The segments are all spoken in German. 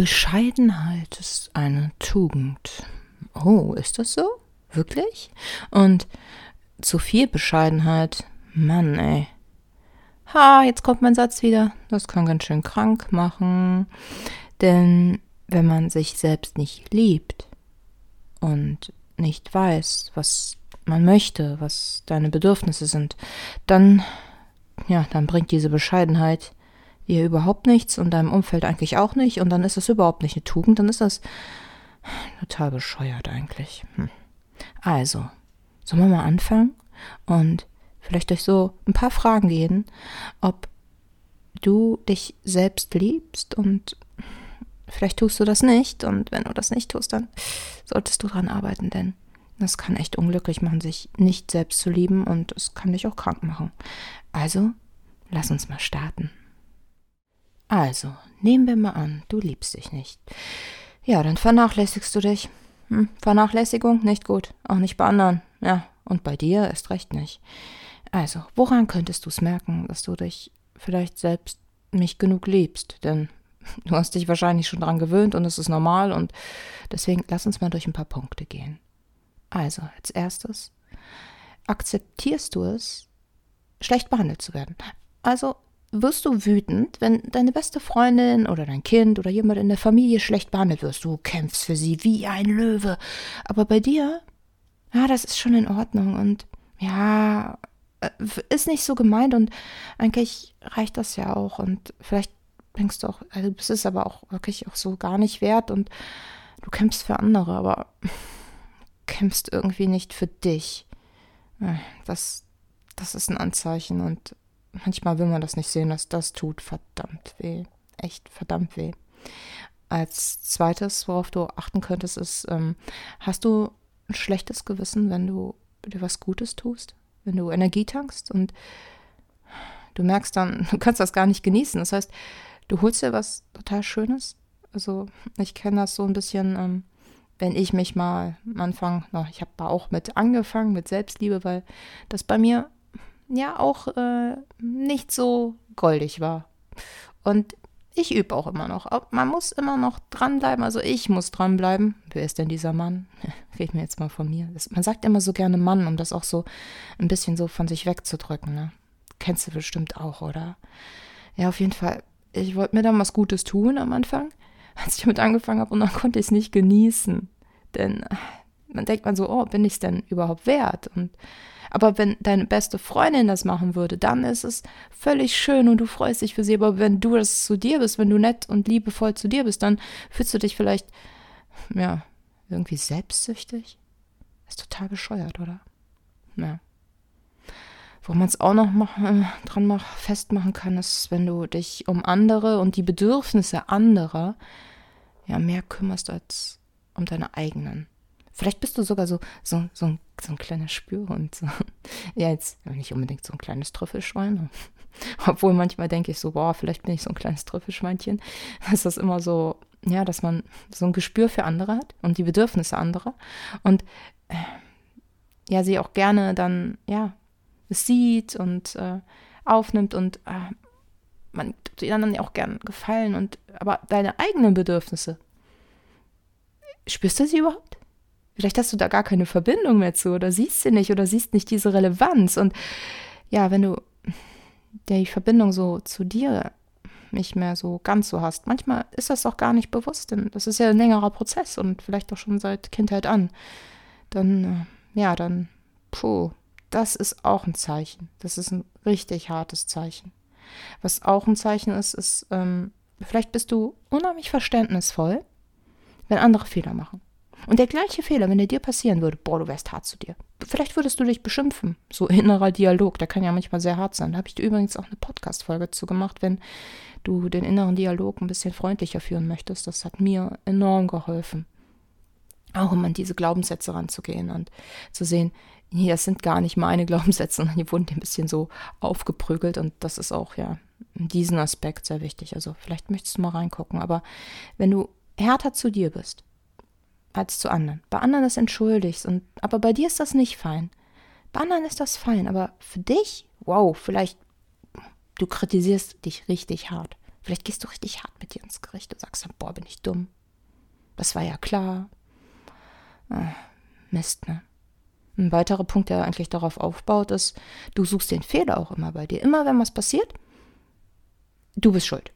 Bescheidenheit ist eine Tugend. Oh, ist das so? Wirklich? Und zu viel Bescheidenheit, Mann, ey. Ha, jetzt kommt mein Satz wieder. Das kann ganz schön krank machen. Denn wenn man sich selbst nicht liebt und nicht weiß, was man möchte, was deine Bedürfnisse sind, dann, ja, dann bringt diese Bescheidenheit dir überhaupt nichts und deinem Umfeld eigentlich auch nicht und dann ist das überhaupt nicht eine Tugend, dann ist das total bescheuert eigentlich. Hm. Also, sollen wir mal anfangen und vielleicht durch so ein paar Fragen gehen, ob du dich selbst liebst und vielleicht tust du das nicht und wenn du das nicht tust, dann solltest du dran arbeiten, denn das kann echt unglücklich machen, sich nicht selbst zu lieben und es kann dich auch krank machen. Also, lass uns mal starten. Also, nehmen wir mal an, du liebst dich nicht. Ja, dann vernachlässigst du dich. Hm, Vernachlässigung nicht gut, auch nicht bei anderen. Ja, und bei dir erst recht nicht. Also, woran könntest du es merken, dass du dich vielleicht selbst nicht genug liebst? Denn du hast dich wahrscheinlich schon daran gewöhnt und es ist normal und deswegen lass uns mal durch ein paar Punkte gehen. Also, als erstes, akzeptierst du es, schlecht behandelt zu werden? Also, wirst du wütend, wenn deine beste Freundin oder dein Kind oder jemand in der Familie schlecht behandelt wirst. Du kämpfst für sie wie ein Löwe. Aber bei dir, ja, das ist schon in Ordnung und ja, äh, ist nicht so gemeint und eigentlich reicht das ja auch und vielleicht denkst du auch, also es ist aber auch wirklich auch so gar nicht wert und du kämpfst für andere, aber kämpfst irgendwie nicht für dich. Äh, das, das ist ein Anzeichen und manchmal will man das nicht sehen, dass das tut verdammt weh. Echt verdammt weh. Als zweites, worauf du achten könntest, ist, ähm, hast du ein schlechtes Gewissen, wenn du dir was Gutes tust? Wenn du Energie tankst und du merkst dann, du kannst das gar nicht genießen. Das heißt, du holst dir was total Schönes. Also ich kenne das so ein bisschen, ähm, wenn ich mich mal am Anfang, na, ich habe da auch mit angefangen, mit Selbstliebe, weil das bei mir ja auch äh, nicht so goldig war. Und ich übe auch immer noch. Man muss immer noch dranbleiben. Also ich muss dranbleiben. Wer ist denn dieser Mann? Red mir jetzt mal von mir. Man sagt immer so gerne Mann, um das auch so ein bisschen so von sich wegzudrücken. Ne? Kennst du bestimmt auch, oder? Ja, auf jeden Fall. Ich wollte mir dann was Gutes tun am Anfang, als ich damit angefangen habe und dann konnte ich es nicht genießen. Denn man denkt man so, oh, bin ich es denn überhaupt wert? Und aber wenn deine beste Freundin das machen würde, dann ist es völlig schön und du freust dich für sie. Aber wenn du das zu dir bist, wenn du nett und liebevoll zu dir bist, dann fühlst du dich vielleicht, ja, irgendwie selbstsüchtig. Ist total bescheuert, oder? Ja. Wo man es auch noch mach, äh, dran mach, festmachen kann, ist, wenn du dich um andere und die Bedürfnisse anderer ja mehr kümmerst als um deine eigenen. Vielleicht bist du sogar so, so, so, ein, so ein kleiner Spürhund. So. Ja, jetzt nicht unbedingt so ein kleines Trüffelschwein. Obwohl manchmal denke ich so, boah, vielleicht bin ich so ein kleines Trüffelschweinchen. Ist das immer so, ja, dass man so ein Gespür für andere hat und die Bedürfnisse anderer. Und äh, ja, sie auch gerne dann, ja, sieht und äh, aufnimmt und äh, man tut ihnen dann auch gern gefallen und aber deine eigenen Bedürfnisse, spürst du sie überhaupt? Vielleicht hast du da gar keine Verbindung mehr zu oder siehst sie nicht oder siehst nicht diese Relevanz. Und ja, wenn du die Verbindung so zu dir nicht mehr so ganz so hast, manchmal ist das auch gar nicht bewusst, denn das ist ja ein längerer Prozess und vielleicht auch schon seit Kindheit an. Dann, äh, ja, dann, puh, das ist auch ein Zeichen. Das ist ein richtig hartes Zeichen. Was auch ein Zeichen ist, ist, ähm, vielleicht bist du unheimlich verständnisvoll, wenn andere Fehler machen. Und der gleiche Fehler, wenn der dir passieren würde, boah, du wärst hart zu dir. Vielleicht würdest du dich beschimpfen. So innerer Dialog, der kann ja manchmal sehr hart sein. Da habe ich dir übrigens auch eine Podcast-Folge zu gemacht, wenn du den inneren Dialog ein bisschen freundlicher führen möchtest. Das hat mir enorm geholfen. Auch um an diese Glaubenssätze ranzugehen und zu sehen, nee, das sind gar nicht meine Glaubenssätze, sondern die wurden ein bisschen so aufgeprügelt und das ist auch ja in diesem Aspekt sehr wichtig. Also vielleicht möchtest du mal reingucken, aber wenn du härter zu dir bist, als zu anderen. Bei anderen ist entschuldigst und aber bei dir ist das nicht fein. Bei anderen ist das fein, aber für dich, wow, vielleicht du kritisierst dich richtig hart. Vielleicht gehst du richtig hart mit dir ins Gericht und sagst dann, boah, bin ich dumm. Das war ja klar. Ah, Mist, ne? Ein weiterer Punkt, der eigentlich darauf aufbaut, ist, du suchst den Fehler auch immer bei dir. Immer wenn was passiert, du bist schuld.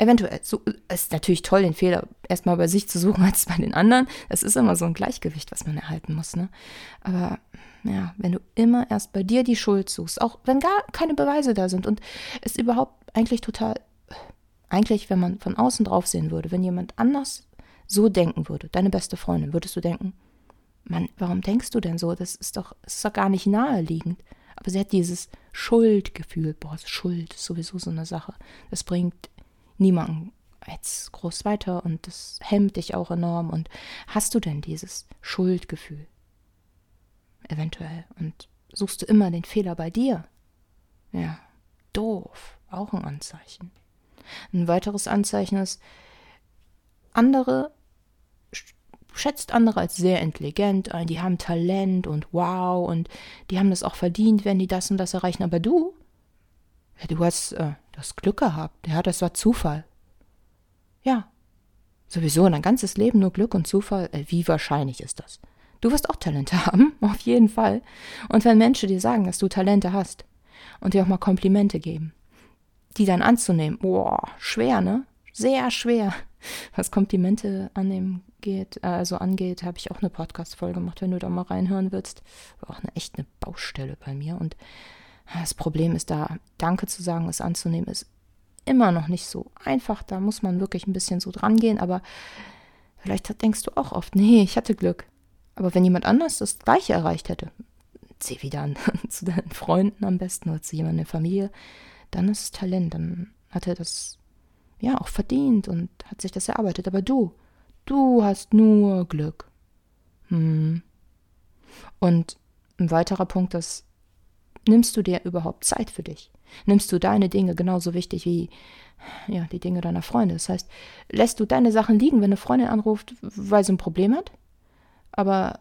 Eventuell. So, es ist natürlich toll, den Fehler erstmal bei sich zu suchen als bei den anderen. Das ist immer so ein Gleichgewicht, was man erhalten muss. Ne? Aber ja, wenn du immer erst bei dir die Schuld suchst, auch wenn gar keine Beweise da sind und es überhaupt eigentlich total, eigentlich, wenn man von außen drauf sehen würde, wenn jemand anders so denken würde, deine beste Freundin, würdest du denken, Mann, warum denkst du denn so? Das ist doch, das ist doch gar nicht naheliegend. Aber sie hat dieses Schuldgefühl. Boah, Schuld ist sowieso so eine Sache. Das bringt niemanden jetzt groß weiter und das hemmt dich auch enorm. Und hast du denn dieses Schuldgefühl? Eventuell. Und suchst du immer den Fehler bei dir? Ja, doof. Auch ein Anzeichen. Ein weiteres Anzeichen ist, andere schätzt andere als sehr intelligent ein, die haben Talent und wow und die haben das auch verdient, wenn die das und das erreichen. Aber du, ja, du hast äh, das Glück gehabt. Ja, das war Zufall. Ja, sowieso dein ganzes Leben nur Glück und Zufall. Äh, wie wahrscheinlich ist das? Du wirst auch Talente haben, auf jeden Fall. Und wenn Menschen dir sagen, dass du Talente hast und dir auch mal Komplimente geben, die dann anzunehmen, boah, schwer, ne? Sehr schwer. Was Komplimente annehmen geht, äh, also angeht, habe ich auch eine Podcast-Folge gemacht, wenn du da mal reinhören willst. War auch eine echt eine Baustelle bei mir. Und das Problem ist da, Danke zu sagen, es anzunehmen, ist immer noch nicht so einfach. Da muss man wirklich ein bisschen so dran gehen, aber vielleicht denkst du auch oft, nee, ich hatte Glück. Aber wenn jemand anders das Gleiche erreicht hätte, zieh wieder an, zu deinen Freunden am besten oder zu jemandem in der Familie, dann ist es Talent, dann hat er das ja auch verdient und hat sich das erarbeitet. Aber du, Du hast nur Glück. Hm. Und ein weiterer Punkt ist, nimmst du dir überhaupt Zeit für dich? Nimmst du deine Dinge genauso wichtig wie ja, die Dinge deiner Freunde? Das heißt, lässt du deine Sachen liegen, wenn eine Freundin anruft, weil sie ein Problem hat? Aber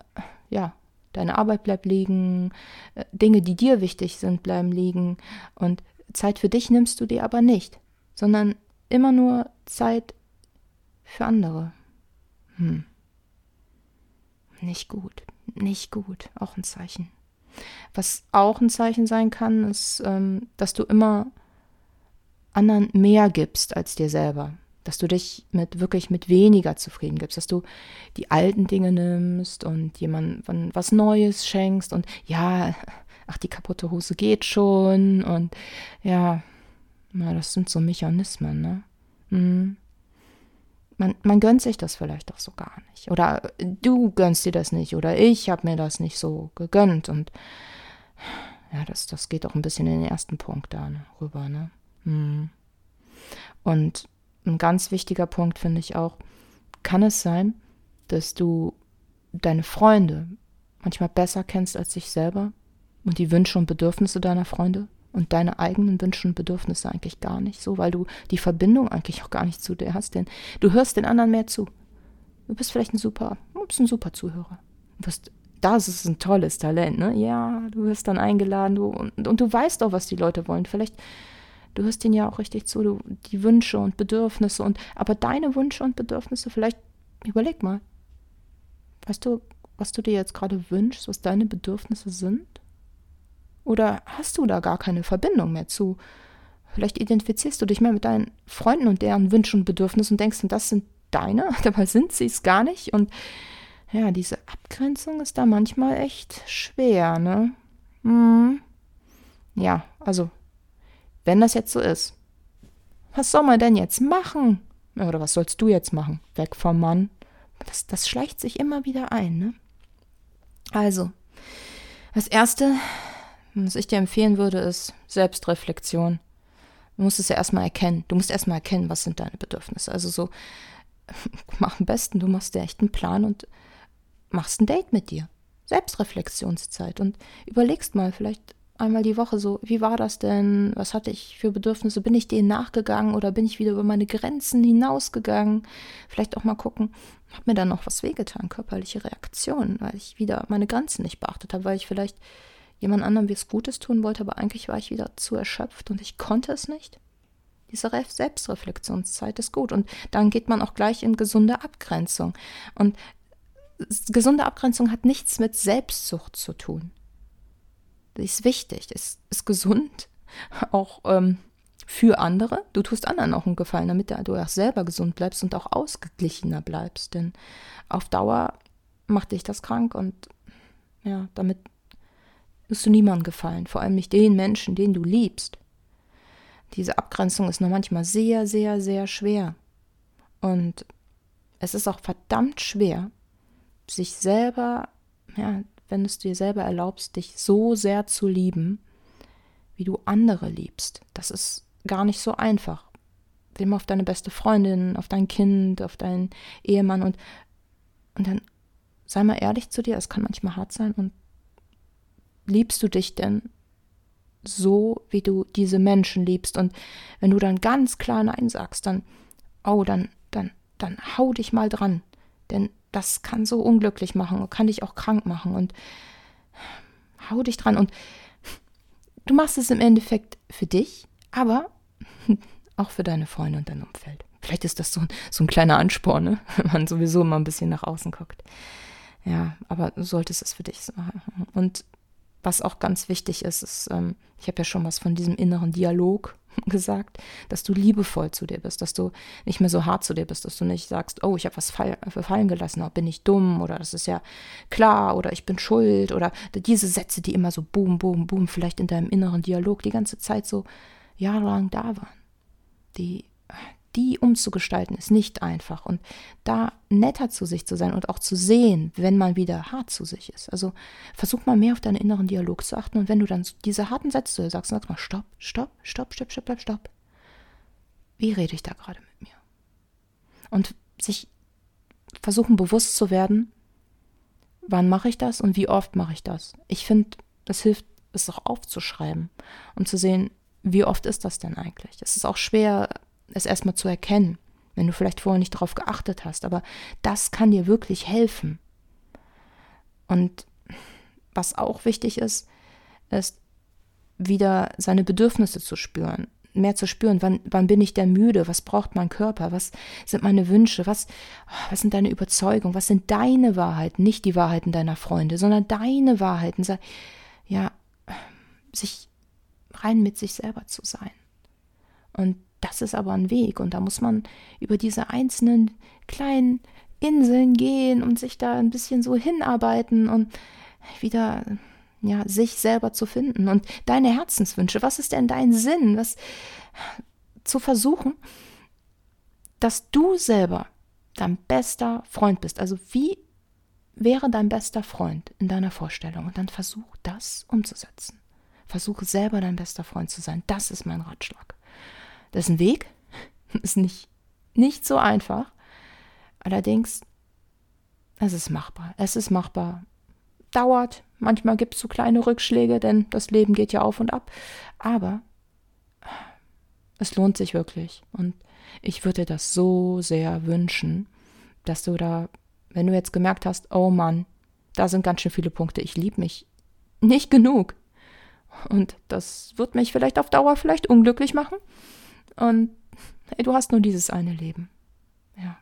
ja, deine Arbeit bleibt liegen, äh, Dinge, die dir wichtig sind, bleiben liegen und Zeit für dich nimmst du dir aber nicht, sondern immer nur Zeit für andere. Hm. Nicht gut, nicht gut, auch ein Zeichen. Was auch ein Zeichen sein kann, ist, ähm, dass du immer anderen mehr gibst als dir selber. Dass du dich mit wirklich mit weniger zufrieden gibst, dass du die alten Dinge nimmst und jemandem was Neues schenkst und ja, ach, die kaputte Hose geht schon und ja, na, das sind so Mechanismen, ne? Mhm man, man gönnt sich das vielleicht auch so gar nicht. Oder du gönnst dir das nicht. Oder ich habe mir das nicht so gegönnt. Und ja, das, das geht auch ein bisschen in den ersten Punkt da ne, rüber. Ne? Hm. Und ein ganz wichtiger Punkt finde ich auch, kann es sein, dass du deine Freunde manchmal besser kennst als dich selber und die Wünsche und Bedürfnisse deiner Freunde? Und deine eigenen Wünsche und Bedürfnisse eigentlich gar nicht so, weil du die Verbindung eigentlich auch gar nicht zu dir hast, denn du hörst den anderen mehr zu. Du bist vielleicht ein super, du bist ein super Zuhörer. Du bist, das ist ein tolles Talent, ne? Ja, du wirst dann eingeladen du, und, und du weißt auch, was die Leute wollen. Vielleicht, du hörst denen ja auch richtig zu, du, die Wünsche und Bedürfnisse und, aber deine Wünsche und Bedürfnisse, vielleicht, überleg mal. Weißt du, was du dir jetzt gerade wünschst, was deine Bedürfnisse sind? Oder hast du da gar keine Verbindung mehr zu? Vielleicht identifizierst du dich mehr mit deinen Freunden und deren Wünschen und Bedürfnissen und denkst, das sind deine, dabei sind sie es gar nicht. Und ja, diese Abgrenzung ist da manchmal echt schwer, ne? Hm. Ja, also, wenn das jetzt so ist, was soll man denn jetzt machen? Oder was sollst du jetzt machen? Weg vom Mann. Das, das schleicht sich immer wieder ein, ne? Also, das Erste, was ich dir empfehlen würde, ist Selbstreflexion. Du musst es ja erstmal erkennen. Du musst erstmal erkennen, was sind deine Bedürfnisse. Also so, mach am besten, du machst dir echt einen Plan und machst ein Date mit dir. Selbstreflexionszeit und überlegst mal, vielleicht einmal die Woche so, wie war das denn? Was hatte ich für Bedürfnisse? Bin ich denen nachgegangen oder bin ich wieder über meine Grenzen hinausgegangen? Vielleicht auch mal gucken, hat mir da noch was wehgetan, körperliche Reaktionen, weil ich wieder meine Grenzen nicht beachtet habe, weil ich vielleicht jemand anderem was Gutes tun wollte, aber eigentlich war ich wieder zu erschöpft und ich konnte es nicht. Diese Selbstreflexionszeit ist gut. Und dann geht man auch gleich in gesunde Abgrenzung. Und gesunde Abgrenzung hat nichts mit Selbstsucht zu tun. Das ist wichtig, ist, ist gesund, auch ähm, für andere. Du tust anderen auch einen Gefallen, damit du auch selber gesund bleibst und auch ausgeglichener bleibst. Denn auf Dauer macht dich das krank und ja, damit wirst du niemandem gefallen, vor allem nicht den Menschen, den du liebst. Diese Abgrenzung ist nur manchmal sehr, sehr, sehr schwer. Und es ist auch verdammt schwer, sich selber, ja, wenn du es dir selber erlaubst, dich so sehr zu lieben, wie du andere liebst. Das ist gar nicht so einfach. Dem auf deine beste Freundin, auf dein Kind, auf deinen Ehemann und, und dann sei mal ehrlich zu dir, es kann manchmal hart sein und liebst du dich denn so, wie du diese Menschen liebst? Und wenn du dann ganz klar Nein sagst, dann, oh, dann, dann, dann hau dich mal dran. Denn das kann so unglücklich machen und kann dich auch krank machen. Und hau dich dran. Und du machst es im Endeffekt für dich, aber auch für deine Freunde und dein Umfeld. Vielleicht ist das so, so ein kleiner Ansporn, ne? wenn man sowieso immer ein bisschen nach außen guckt. Ja, aber du solltest es für dich machen. Und was auch ganz wichtig ist, ist, ähm, ich habe ja schon was von diesem inneren Dialog gesagt, dass du liebevoll zu dir bist, dass du nicht mehr so hart zu dir bist, dass du nicht sagst, oh, ich habe was fall, fallen gelassen, oh, bin ich dumm oder das ist ja klar oder ich bin schuld oder diese Sätze, die immer so boom, boom, boom, vielleicht in deinem inneren Dialog die ganze Zeit so jahrelang da waren, die die umzugestalten, ist nicht einfach. Und da netter zu sich zu sein und auch zu sehen, wenn man wieder hart zu sich ist. Also versuch mal mehr auf deinen inneren Dialog zu achten. Und wenn du dann diese harten Sätze sagst, sag mal, stopp, stopp, stopp, stopp, stopp, stopp, stopp. Wie rede ich da gerade mit mir? Und sich versuchen bewusst zu werden, wann mache ich das und wie oft mache ich das. Ich finde, das hilft, es auch aufzuschreiben und zu sehen, wie oft ist das denn eigentlich? Es ist auch schwer, es erstmal zu erkennen, wenn du vielleicht vorher nicht darauf geachtet hast. Aber das kann dir wirklich helfen. Und was auch wichtig ist, ist wieder seine Bedürfnisse zu spüren, mehr zu spüren, wann, wann bin ich denn müde, was braucht mein Körper, was sind meine Wünsche, was, was sind deine Überzeugungen, was sind deine Wahrheiten, nicht die Wahrheiten deiner Freunde, sondern deine Wahrheiten, ja, sich rein mit sich selber zu sein. Und das ist aber ein Weg und da muss man über diese einzelnen kleinen Inseln gehen und sich da ein bisschen so hinarbeiten und wieder ja, sich selber zu finden und deine Herzenswünsche. Was ist denn dein Sinn? Was zu versuchen, dass du selber dein bester Freund bist. Also wie wäre dein bester Freund in deiner Vorstellung? Und dann versuch das umzusetzen. Versuche selber dein bester Freund zu sein. Das ist mein Ratschlag. Das ist ein Weg, ist nicht, nicht so einfach. Allerdings, es ist machbar. Es ist machbar. Dauert, manchmal gibt es so kleine Rückschläge, denn das Leben geht ja auf und ab. Aber es lohnt sich wirklich. Und ich würde das so sehr wünschen, dass du da, wenn du jetzt gemerkt hast, oh Mann, da sind ganz schön viele Punkte, ich liebe mich nicht genug. Und das wird mich vielleicht auf Dauer vielleicht unglücklich machen. Und hey, du hast nur dieses eine Leben. Ja.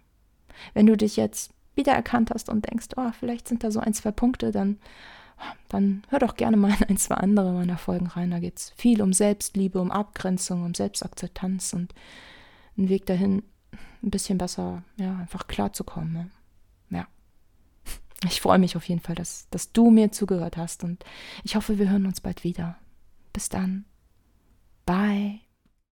Wenn du dich jetzt wiedererkannt hast und denkst, oh, vielleicht sind da so ein, zwei Punkte, dann, dann hör doch gerne mal in ein, zwei andere meiner Folgen rein. Da geht es viel um Selbstliebe, um Abgrenzung, um Selbstakzeptanz und einen Weg dahin, ein bisschen besser, ja, einfach klarzukommen. Ne? Ja. Ich freue mich auf jeden Fall, dass, dass du mir zugehört hast und ich hoffe, wir hören uns bald wieder. Bis dann. Bye.